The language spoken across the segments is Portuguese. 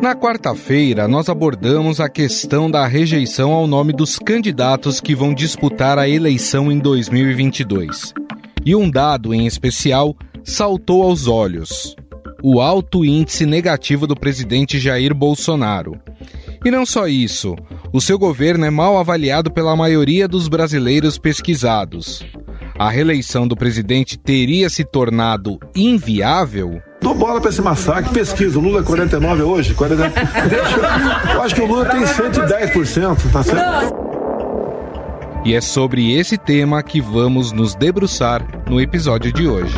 Na quarta-feira, nós abordamos a questão da rejeição ao nome dos candidatos que vão disputar a eleição em 2022. E um dado em especial saltou aos olhos: o alto índice negativo do presidente Jair Bolsonaro. E não só isso, o seu governo é mal avaliado pela maioria dos brasileiros pesquisados. A reeleição do presidente teria se tornado inviável? Dou bola para esse massacre, pesquisa. O Lula é 49 hoje? 40... Deixa, eu acho que o Lula tem 110%, tá certo? E é sobre esse tema que vamos nos debruçar no episódio de hoje.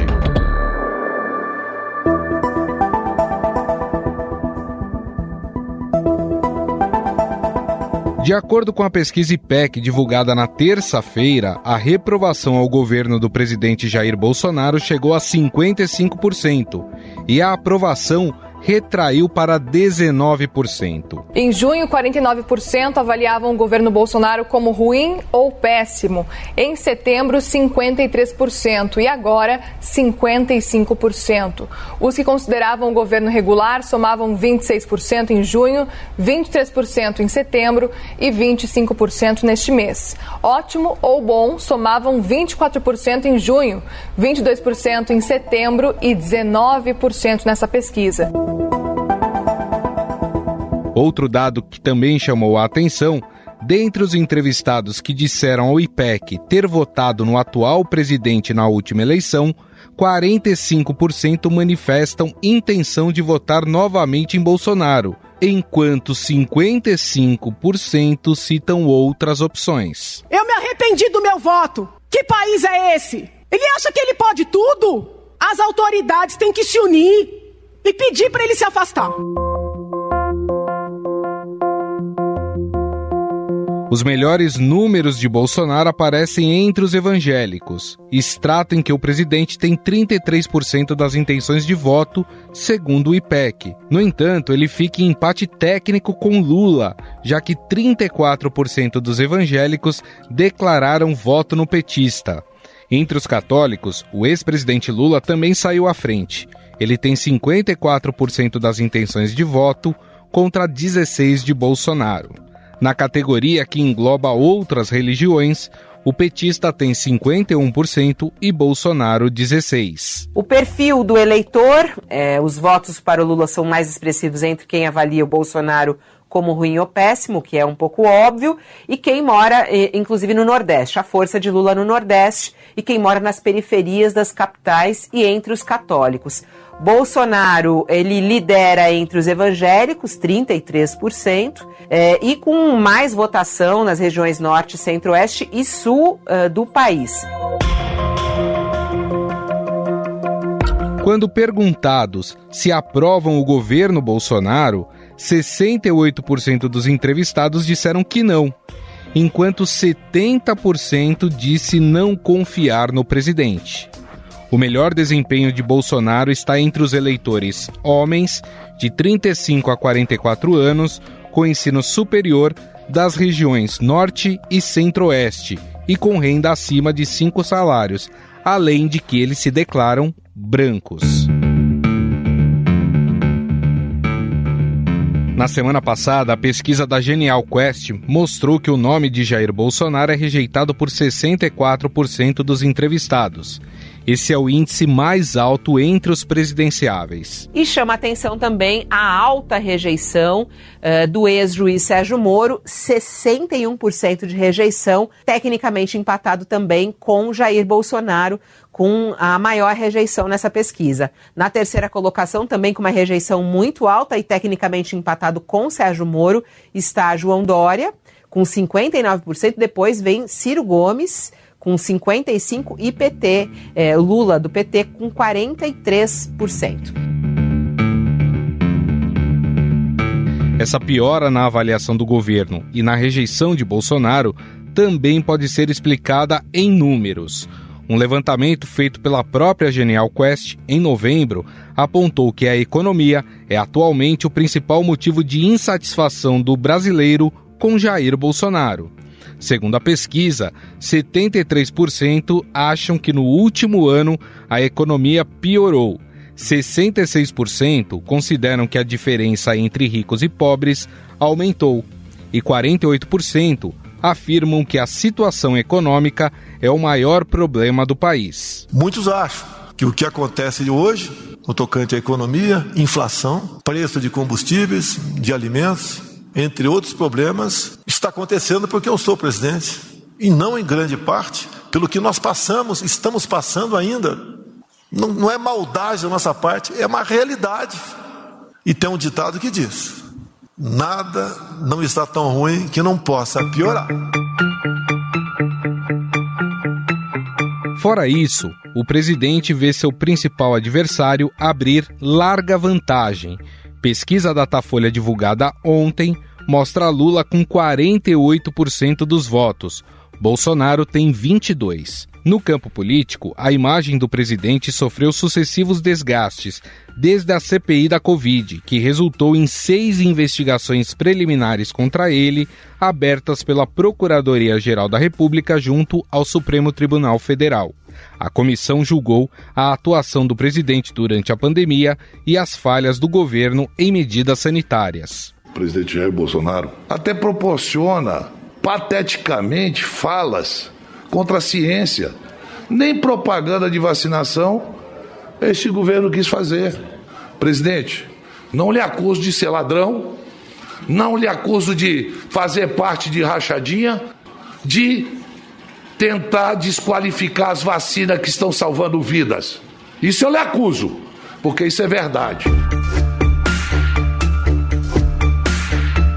De acordo com a pesquisa IPEC divulgada na terça-feira, a reprovação ao governo do presidente Jair Bolsonaro chegou a 55% e a aprovação retraiu para 19%. Em junho, 49% avaliavam o governo Bolsonaro como ruim ou péssimo. Em setembro, 53% e agora 55%. Os que consideravam o governo regular somavam 26% em junho, 23% em setembro e 25% neste mês. Ótimo ou bom somavam 24% em junho, 22% em setembro e 19% nessa pesquisa. Outro dado que também chamou a atenção, dentre os entrevistados que disseram ao IPEC ter votado no atual presidente na última eleição, 45% manifestam intenção de votar novamente em Bolsonaro, enquanto 55% citam outras opções. Eu me arrependi do meu voto. Que país é esse? Ele acha que ele pode tudo? As autoridades têm que se unir e pedir para ele se afastar. Os melhores números de Bolsonaro aparecem entre os evangélicos. Extrato em que o presidente tem 33% das intenções de voto, segundo o IPEC. No entanto, ele fica em empate técnico com Lula, já que 34% dos evangélicos declararam voto no petista. Entre os católicos, o ex-presidente Lula também saiu à frente. Ele tem 54% das intenções de voto contra 16 de Bolsonaro. Na categoria que engloba outras religiões, o petista tem 51% e Bolsonaro 16%. O perfil do eleitor, é, os votos para o Lula são mais expressivos entre quem avalia o Bolsonaro como ruim ou péssimo, que é um pouco óbvio, e quem mora, inclusive, no Nordeste, a força de Lula no Nordeste, e quem mora nas periferias das capitais e entre os católicos. Bolsonaro, ele lidera entre os evangélicos, 33%, é, e com mais votação nas regiões norte, centro-oeste e sul uh, do país. Quando perguntados se aprovam o governo Bolsonaro, 68% dos entrevistados disseram que não, enquanto 70% disse não confiar no presidente. O melhor desempenho de Bolsonaro está entre os eleitores homens de 35 a 44 anos com ensino superior das regiões Norte e Centro-Oeste e com renda acima de cinco salários, além de que eles se declaram brancos. Na semana passada, a pesquisa da Genial Quest mostrou que o nome de Jair Bolsonaro é rejeitado por 64% dos entrevistados. Esse é o índice mais alto entre os presidenciáveis. E chama atenção também a alta rejeição uh, do ex-juiz Sérgio Moro, 61% de rejeição, tecnicamente empatado também com Jair Bolsonaro, com a maior rejeição nessa pesquisa. Na terceira colocação, também com uma rejeição muito alta e tecnicamente empatado com Sérgio Moro, está João Dória, com 59%. Depois vem Ciro Gomes com 55% e PT, é, Lula do PT com 43%. Essa piora na avaliação do governo e na rejeição de Bolsonaro também pode ser explicada em números. Um levantamento feito pela própria Genial Quest em novembro apontou que a economia é atualmente o principal motivo de insatisfação do brasileiro com Jair Bolsonaro. Segundo a pesquisa, 73% acham que no último ano a economia piorou. 66% consideram que a diferença entre ricos e pobres aumentou e 48% afirmam que a situação econômica é o maior problema do país. Muitos acham que o que acontece hoje, no tocante à economia, inflação, preço de combustíveis, de alimentos, entre outros problemas, está acontecendo porque eu sou presidente. E não em grande parte pelo que nós passamos, estamos passando ainda. Não, não é maldade da nossa parte, é uma realidade. E tem um ditado que diz: nada não está tão ruim que não possa piorar. Fora isso, o presidente vê seu principal adversário abrir larga vantagem. Pesquisa Datafolha divulgada ontem mostra Lula com 48% dos votos. Bolsonaro tem 22. No campo político, a imagem do presidente sofreu sucessivos desgastes, desde a CPI da Covid, que resultou em seis investigações preliminares contra ele, abertas pela Procuradoria-Geral da República junto ao Supremo Tribunal Federal. A comissão julgou a atuação do presidente durante a pandemia e as falhas do governo em medidas sanitárias. O presidente Jair Bolsonaro até proporciona pateticamente falas contra a ciência. Nem propaganda de vacinação este governo quis fazer. Presidente, não lhe acuso de ser ladrão, não lhe acuso de fazer parte de rachadinha, de tentar desqualificar as vacinas que estão salvando vidas. Isso eu lhe acuso, porque isso é verdade.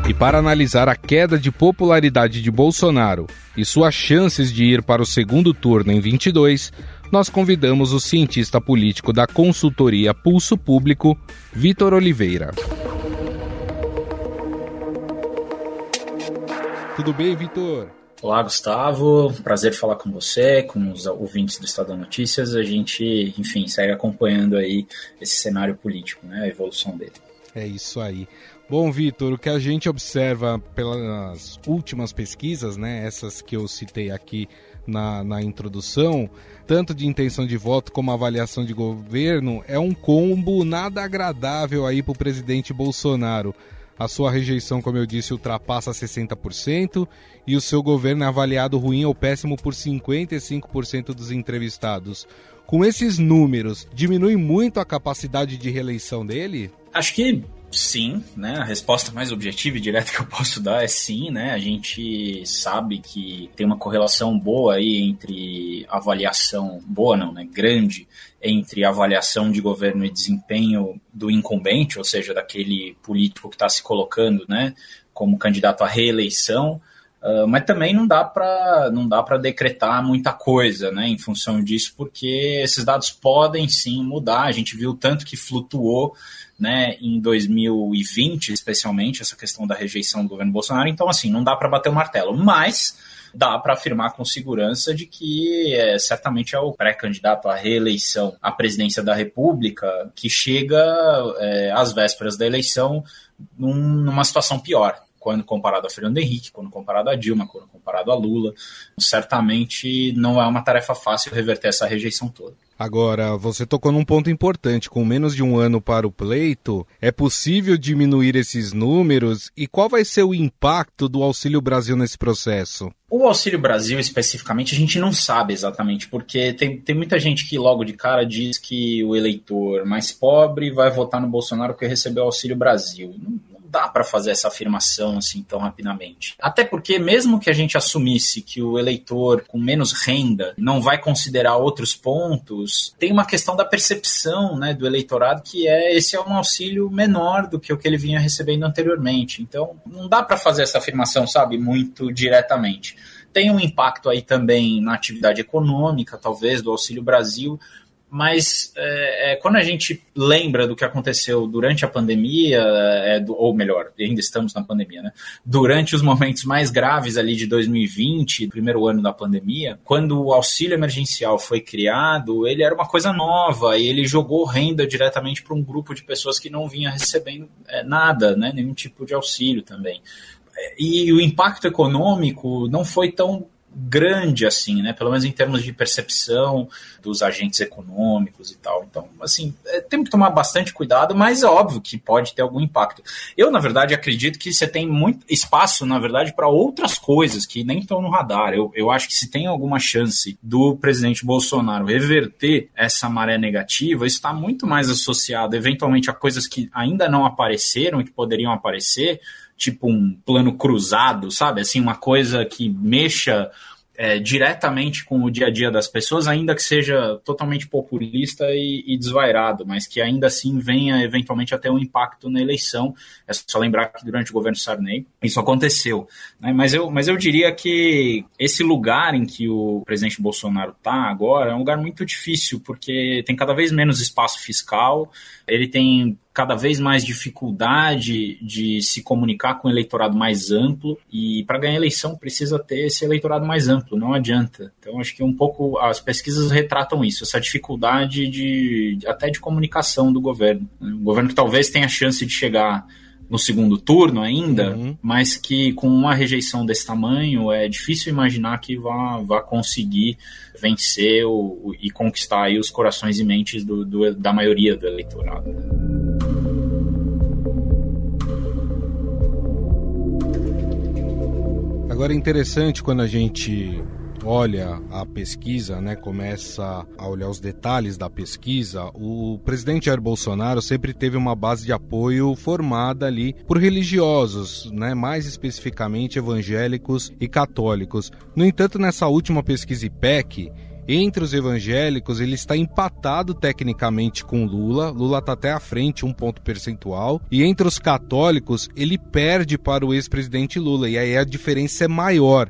E para analisar a queda de popularidade de Bolsonaro e suas chances de ir para o segundo turno em 22, nós convidamos o cientista político da consultoria Pulso Público, Vitor Oliveira. Tudo bem, Vitor? Olá, Gustavo. Prazer falar com você, com os ouvintes do Estado Notícias. A gente, enfim, segue acompanhando aí esse cenário político, né, a evolução dele. É isso aí. Bom, Vitor, o que a gente observa pelas últimas pesquisas, né, essas que eu citei aqui na, na introdução, tanto de intenção de voto como avaliação de governo, é um combo nada agradável aí para o presidente Bolsonaro. A sua rejeição, como eu disse, ultrapassa 60% e o seu governo é avaliado ruim ou péssimo por 55% dos entrevistados. Com esses números, diminui muito a capacidade de reeleição dele? Acho que sim, né? A resposta mais objetiva e direta que eu posso dar é sim, né? A gente sabe que tem uma correlação boa aí entre avaliação, boa não, né? Grande, entre avaliação de governo e desempenho do incumbente, ou seja, daquele político que está se colocando, né? Como candidato à reeleição. Uh, mas também não dá para não dá para decretar muita coisa, né, em função disso, porque esses dados podem sim mudar. A gente viu tanto que flutuou né, em 2020, especialmente, essa questão da rejeição do governo Bolsonaro. Então, assim, não dá para bater o martelo, mas dá para afirmar com segurança de que é, certamente é o pré-candidato à reeleição à presidência da República que chega é, às vésperas da eleição num, numa situação pior quando comparado a Fernando Henrique, quando comparado a Dilma, quando comparado a Lula. Certamente não é uma tarefa fácil reverter essa rejeição toda. Agora, você tocou num ponto importante. Com menos de um ano para o pleito, é possível diminuir esses números? E qual vai ser o impacto do Auxílio Brasil nesse processo? O Auxílio Brasil, especificamente, a gente não sabe exatamente, porque tem, tem muita gente que logo de cara diz que o eleitor mais pobre vai votar no Bolsonaro porque recebeu o Auxílio Brasil. Não, dá para fazer essa afirmação assim tão rapidamente. Até porque, mesmo que a gente assumisse que o eleitor com menos renda não vai considerar outros pontos, tem uma questão da percepção né, do eleitorado que é esse é um auxílio menor do que o que ele vinha recebendo anteriormente. Então, não dá para fazer essa afirmação, sabe, muito diretamente. Tem um impacto aí também na atividade econômica, talvez, do Auxílio Brasil, mas é, é, quando a gente lembra do que aconteceu durante a pandemia, é, do, ou melhor, ainda estamos na pandemia, né? Durante os momentos mais graves ali de 2020, primeiro ano da pandemia, quando o auxílio emergencial foi criado, ele era uma coisa nova e ele jogou renda diretamente para um grupo de pessoas que não vinha recebendo é, nada, né? Nenhum tipo de auxílio também. E o impacto econômico não foi tão grande, assim, né? Pelo menos em termos de percepção dos agentes econômicos e tal. Então, assim, é, temos que tomar bastante cuidado, mas é óbvio que pode ter algum impacto. Eu, na verdade, acredito que você tem muito espaço, na verdade, para outras coisas que nem estão no radar. Eu, eu acho que se tem alguma chance do presidente Bolsonaro reverter essa maré negativa, está muito mais associado, eventualmente, a coisas que ainda não apareceram e que poderiam aparecer tipo um plano cruzado, sabe? Assim, uma coisa que mexa é, diretamente com o dia a dia das pessoas, ainda que seja totalmente populista e, e, desvairado, mas que ainda assim venha eventualmente a ter um impacto na eleição. É só lembrar que durante o governo Sarney isso aconteceu. Né? Mas, eu, mas eu diria que esse lugar em que o presidente Bolsonaro está agora é um lugar muito difícil, porque tem cada vez menos espaço fiscal, ele tem cada vez mais dificuldade de se comunicar com o eleitorado mais amplo e para ganhar eleição precisa ter esse eleitorado mais amplo, não adianta. Então acho que um pouco as pesquisas retratam isso, essa dificuldade de até de comunicação do governo. Um governo que talvez tenha chance de chegar no segundo turno ainda, uhum. mas que com uma rejeição desse tamanho é difícil imaginar que vá, vá conseguir vencer o, e conquistar os corações e mentes do, do, da maioria do eleitorado. Agora é interessante quando a gente olha a pesquisa, né, começa a olhar os detalhes da pesquisa, o presidente Jair Bolsonaro sempre teve uma base de apoio formada ali por religiosos, né, mais especificamente evangélicos e católicos. No entanto, nessa última pesquisa IPEC, entre os evangélicos, ele está empatado tecnicamente com Lula. Lula está até à frente, um ponto percentual. E entre os católicos, ele perde para o ex-presidente Lula. E aí a diferença é maior.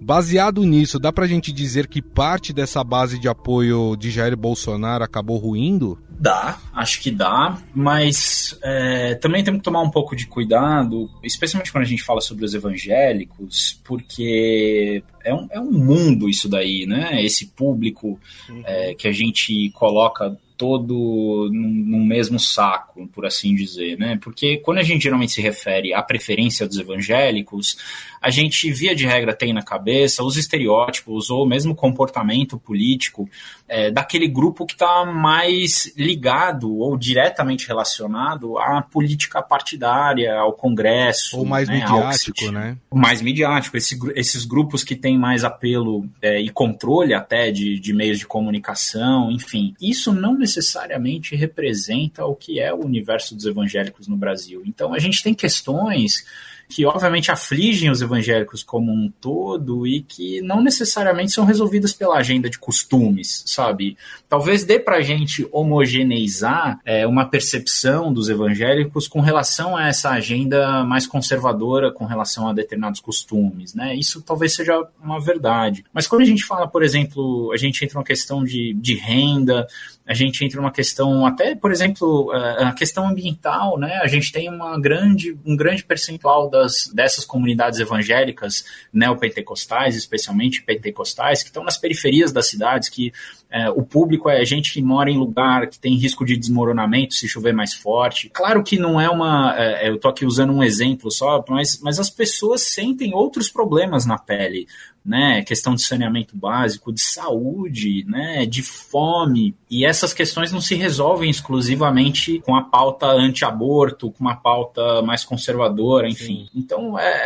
Baseado nisso, dá pra gente dizer que parte dessa base de apoio de Jair Bolsonaro acabou ruindo? Dá, acho que dá, mas é, também temos que tomar um pouco de cuidado, especialmente quando a gente fala sobre os evangélicos, porque é um, é um mundo isso daí, né? Esse público uhum. é, que a gente coloca todo no mesmo saco, por assim dizer, né? Porque quando a gente geralmente se refere à preferência dos evangélicos, a gente, via de regra, tem na cabeça os estereótipos ou mesmo comportamento político é, daquele grupo que está mais ligado ou diretamente relacionado à política partidária, ao Congresso. Ou mais né, midiático, né? Mais midiático. Esse, esses grupos que têm mais apelo é, e controle até de, de meios de comunicação, enfim. Isso não necessariamente representa o que é o universo dos evangélicos no Brasil. Então, a gente tem questões que obviamente afligem os evangélicos como um todo e que não necessariamente são resolvidas pela agenda de costumes, sabe? Talvez dê para a gente homogeneizar é, uma percepção dos evangélicos com relação a essa agenda mais conservadora com relação a determinados costumes, né? Isso talvez seja uma verdade. Mas quando a gente fala, por exemplo, a gente entra numa questão de, de renda, a gente entra numa questão, até, por exemplo, é, a questão ambiental, né? A gente tem uma grande, um grande percentual das, dessas comunidades evangélicas neopentecostais, especialmente pentecostais, que estão nas periferias das cidades, que é, o público é gente que mora em lugar que tem risco de desmoronamento se chover mais forte. Claro que não é uma. É, eu estou aqui usando um exemplo só, mas, mas as pessoas sentem outros problemas na pele né, questão de saneamento básico, de saúde, né, de fome, e essas questões não se resolvem exclusivamente com a pauta anti-aborto, com uma pauta mais conservadora, enfim. Sim. Então é,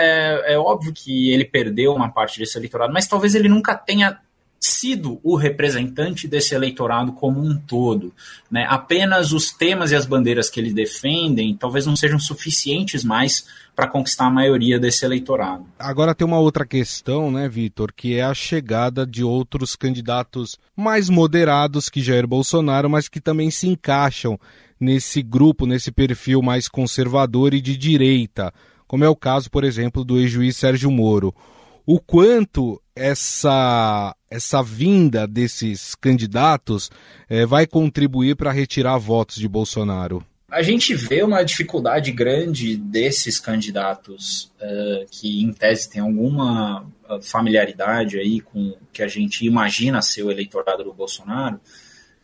é, é óbvio que ele perdeu uma parte desse eleitorado, mas talvez ele nunca tenha sido o representante desse eleitorado como um todo. Né? Apenas os temas e as bandeiras que ele defendem talvez não sejam suficientes mais para conquistar a maioria desse eleitorado. Agora tem uma outra questão, né, Vitor, que é a chegada de outros candidatos mais moderados que Jair Bolsonaro, mas que também se encaixam nesse grupo, nesse perfil mais conservador e de direita, como é o caso, por exemplo, do ex-juiz Sérgio Moro o quanto essa, essa vinda desses candidatos é, vai contribuir para retirar votos de Bolsonaro? A gente vê uma dificuldade grande desses candidatos uh, que, em tese, tem alguma familiaridade aí com o que a gente imagina ser o eleitorado do Bolsonaro,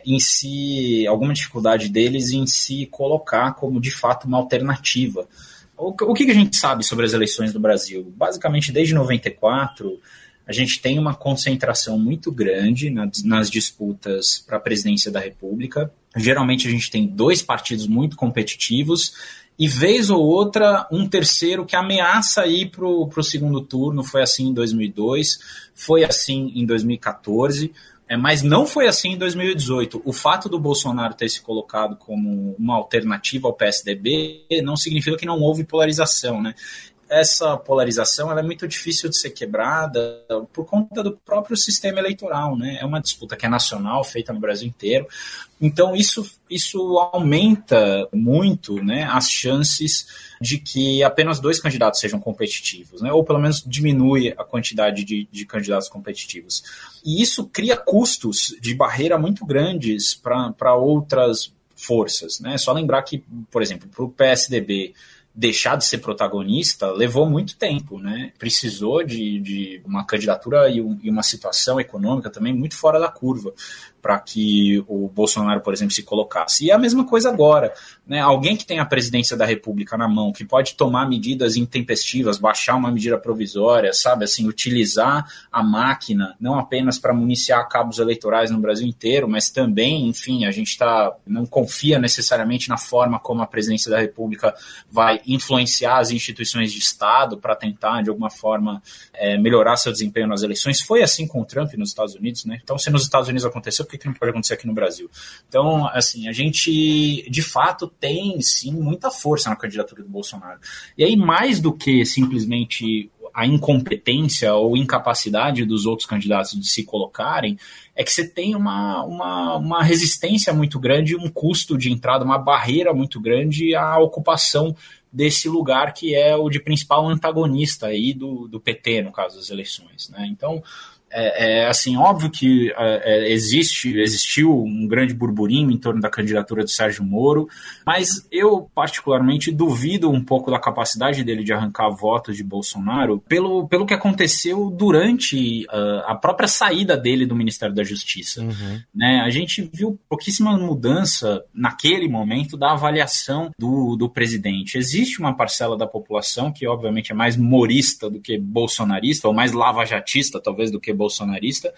em si, alguma dificuldade deles em se colocar como de fato uma alternativa o, que a gente sabe sobre as eleições do Brasil? Basicamente, desde 94, a gente tem uma concentração muito grande nas, disputas para a presidência da República. Geralmente a gente tem dois partidos muito competitivos e vez ou outra um terceiro que ameaça ir para o segundo turno. Foi assim em 2002, foi assim em 2014. É, mas não foi assim em 2018. O fato do Bolsonaro ter se colocado como uma alternativa ao PSDB não significa que não houve polarização, né? Essa polarização é muito difícil de ser quebrada por conta do próprio sistema eleitoral, né? É uma disputa que é nacional, feita no Brasil inteiro. Então isso, isso aumenta muito né, as chances de que apenas dois candidatos sejam competitivos, né? ou pelo menos diminui a quantidade de, de candidatos competitivos. E isso cria custos de barreira muito grandes para outras forças. Né? Só lembrar que, por exemplo, para o PSDB deixar de ser protagonista levou muito tempo, né? Precisou de, de uma candidatura e, um, e uma situação econômica também muito fora da curva para que o Bolsonaro, por exemplo, se colocasse. E é a mesma coisa agora. Né? Alguém que tem a presidência da República na mão, que pode tomar medidas intempestivas, baixar uma medida provisória, sabe, assim, utilizar a máquina, não apenas para municiar cabos eleitorais no Brasil inteiro, mas também, enfim, a gente tá, não confia necessariamente na forma como a presidência da República vai influenciar as instituições de Estado para tentar, de alguma forma, é, melhorar seu desempenho nas eleições. Foi assim com o Trump nos Estados Unidos, né? Então, se nos Estados Unidos aconteceu, por que não pode acontecer aqui no Brasil? Então, assim, a gente de fato tem sim muita força na candidatura do Bolsonaro. E aí, mais do que simplesmente a incompetência ou incapacidade dos outros candidatos de se colocarem, é que você tem uma, uma, uma resistência muito grande, um custo de entrada, uma barreira muito grande à ocupação desse lugar que é o de principal antagonista aí do, do PT, no caso das eleições. Né? Então, é, é, assim, óbvio que é, é, existe, existiu um grande burburinho em torno da candidatura do Sérgio Moro, mas eu particularmente duvido um pouco da capacidade dele de arrancar votos de Bolsonaro pelo, pelo que aconteceu durante uh, a própria saída dele do Ministério da Justiça. Uhum. Né? A gente viu pouquíssima mudança naquele momento da avaliação do, do presidente. Existe uma parcela da população que, obviamente, é mais morista do que bolsonarista, ou mais lavajatista, talvez, do que bolsonarista,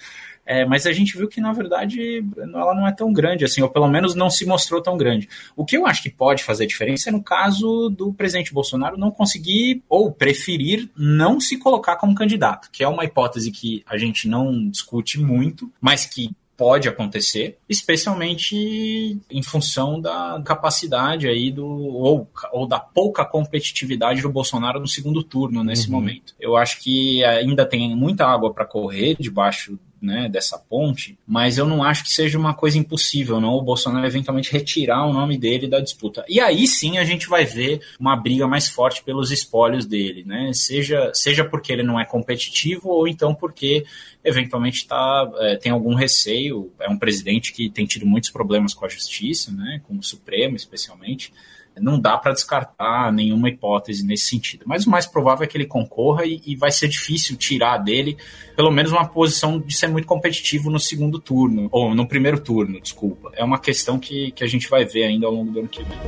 é, mas a gente viu que, na verdade, ela não é tão grande assim, ou pelo menos não se mostrou tão grande. O que eu acho que pode fazer diferença é no caso do presidente Bolsonaro não conseguir ou preferir não se colocar como candidato, que é uma hipótese que a gente não discute muito, mas que pode acontecer, especialmente em função da capacidade aí do ou, ou da pouca competitividade do Bolsonaro no segundo turno nesse uhum. momento. Eu acho que ainda tem muita água para correr debaixo né, dessa ponte, mas eu não acho que seja uma coisa impossível, não, o Bolsonaro eventualmente retirar o nome dele da disputa. E aí sim a gente vai ver uma briga mais forte pelos espólios dele, né? Seja, seja porque ele não é competitivo ou então porque eventualmente tá, é, tem algum receio. É um presidente que tem tido muitos problemas com a justiça, né, com o Supremo especialmente não dá para descartar nenhuma hipótese nesse sentido. Mas o mais provável é que ele concorra e, e, vai ser difícil tirar dele pelo menos uma posição de ser muito competitivo no segundo turno, ou no primeiro turno, desculpa. É uma questão que, que a gente vai ver ainda ao longo do ano que vem.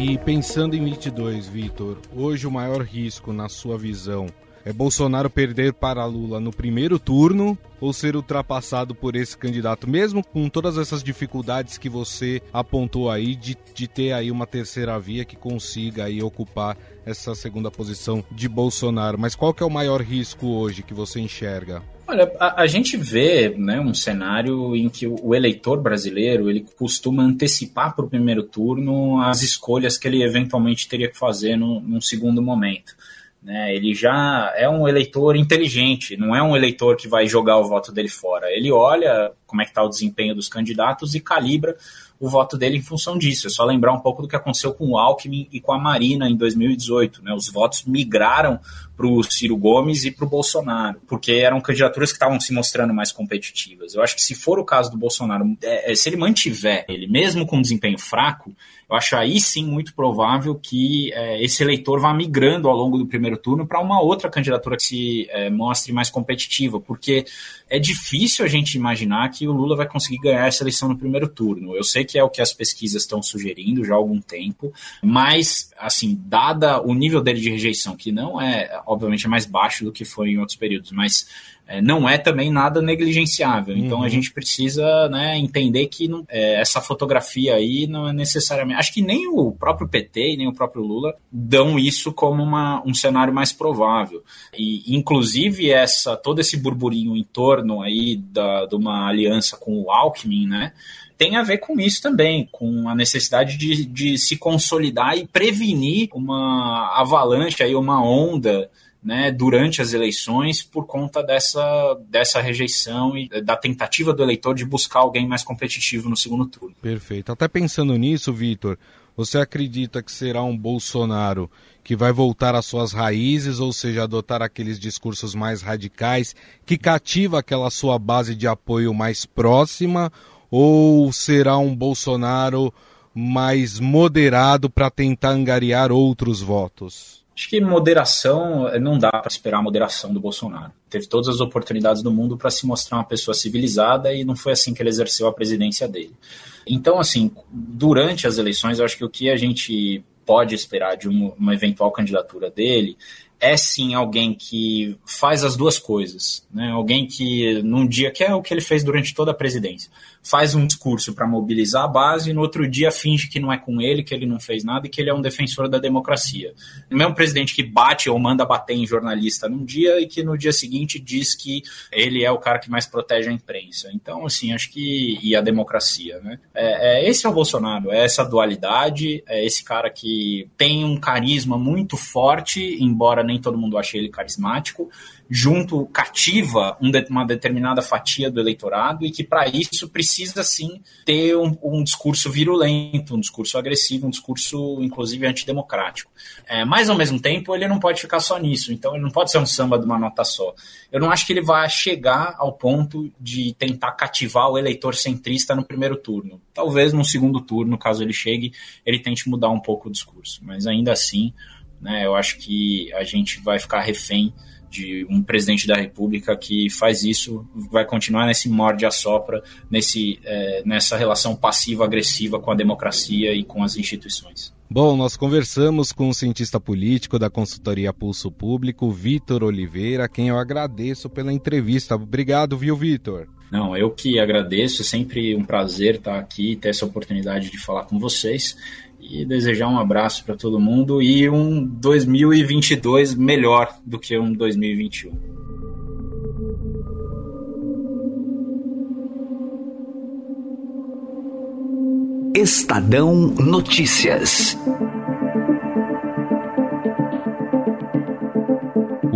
E pensando em 22, Vitor, hoje o maior risco, na sua visão, é Bolsonaro perder para Lula no primeiro turno ou ser ultrapassado por esse candidato, mesmo com todas essas dificuldades que você apontou aí de, de ter aí uma terceira via que consiga aí ocupar essa segunda posição de Bolsonaro. Mas qual que é o maior risco hoje que você enxerga? Olha, a, a, gente vê né, um cenário em que o, o, eleitor brasileiro ele costuma antecipar para o primeiro turno as escolhas que ele eventualmente teria que fazer no, num segundo momento. Né? Ele já é um eleitor inteligente, não é um eleitor que vai jogar o voto dele fora. Ele olha como é que está o desempenho dos candidatos e calibra o voto dele em função disso. É só lembrar um pouco do que aconteceu com o Alckmin e com a Marina em 2018. Né? Os votos migraram para o Ciro Gomes e para o Bolsonaro, porque eram candidaturas que estavam se mostrando mais competitivas. Eu acho que se for o caso do Bolsonaro, é, é se ele mantiver ele, mesmo com desempenho fraco, eu acho aí sim muito provável que é, esse eleitor vá migrando ao longo do primeiro turno para uma outra candidatura que se é, mostre mais competitiva, porque é difícil a gente imaginar que o Lula vai conseguir ganhar essa eleição no primeiro turno. Eu sei que é o que as pesquisas estão sugerindo já há algum tempo, mas, assim, dada o nível dele de rejeição, que não é, obviamente, é mais baixo do que foi em outros períodos, mas é, não é também nada negligenciável. Então uhum. a gente precisa né, entender que não, é, essa fotografia aí não é necessariamente. Acho que nem o próprio PT e nem o próprio Lula dão isso como uma, um cenário mais provável. E, inclusive, essa todo esse burburinho em torno aí da, de uma aliança com o Alckmin, né? tem a ver com isso também, com a necessidade de, de se consolidar e prevenir uma avalanche aí, uma onda né, durante as eleições por conta dessa, dessa rejeição e da tentativa do eleitor de buscar alguém mais competitivo no segundo turno. Perfeito. Até pensando nisso, Vitor, você acredita que será um Bolsonaro que vai voltar às suas raízes, ou seja, adotar aqueles discursos mais radicais, que cativa aquela sua base de apoio mais próxima, ou será um Bolsonaro mais moderado para tentar angariar outros votos? Acho que moderação, eh, não dá para esperar a moderação do Bolsonaro. Teve todas as oportunidades do mundo para se mostrar uma pessoa civilizada e não foi assim que ele exerceu a presidência dele. Então, assim, durante as eleições, eu acho que o que a gente pode esperar de uma, uma eventual candidatura dele é sim alguém que faz as duas coisas, né? Alguém que num dia que é o que ele fez durante toda a presidência, faz um discurso para mobilizar a base e no outro dia finge que não é com ele, que ele não fez nada e que ele é um defensor da democracia. O mesmo presidente que bate ou manda bater em jornalista num dia e que no dia seguinte diz que ele é o cara que mais protege a imprensa. Então, assim, acho que e a democracia, né? É, é esse é o Bolsonaro, é essa dualidade, é esse cara que tem um carisma muito forte, embora nem todo mundo ache ele carismático, junto cativa uma determinada fatia do eleitorado e que para isso precisa sim ter um, um, discurso virulento, um discurso agressivo, um discurso inclusive antidemocrático. É, mas ao mesmo tempo ele não pode ficar só nisso, então ele não pode ser um samba de uma nota só. Eu não acho que ele vai chegar ao ponto de tentar cativar o eleitor centrista no primeiro turno. Talvez no segundo turno, caso ele chegue, ele tente mudar um pouco o discurso, mas ainda assim, né, eu acho que a gente vai ficar refém de um presidente da República que faz isso, vai continuar nesse morde a sopra, nesse, é, nessa relação passiva-agressiva com a democracia e com as instituições. Bom, nós conversamos com o cientista político da consultoria Pulso Público, Vitor Oliveira, a quem eu agradeço pela entrevista. Obrigado, viu, Vitor? Não, eu que agradeço, é sempre um prazer estar aqui, ter essa oportunidade de falar com vocês e desejar um abraço para todo mundo e um 2022 melhor do que um 2021. Estadão Notícias.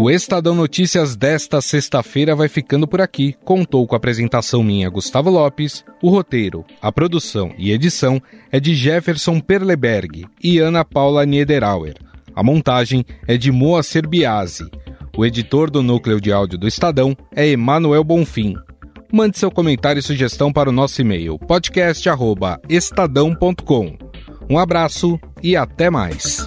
O Estadão Notícias desta sexta-feira vai ficando por aqui. Contou com a apresentação minha, Gustavo Lopes. O roteiro, a produção e edição é de Jefferson Perleberg e Ana Paula Niederauer. A montagem é de Moacir Biasi. O editor do núcleo de áudio do Estadão é Emanuel Bonfim. Mande seu comentário e sugestão para o nosso e-mail podcast@estadão.com. Um abraço e até mais.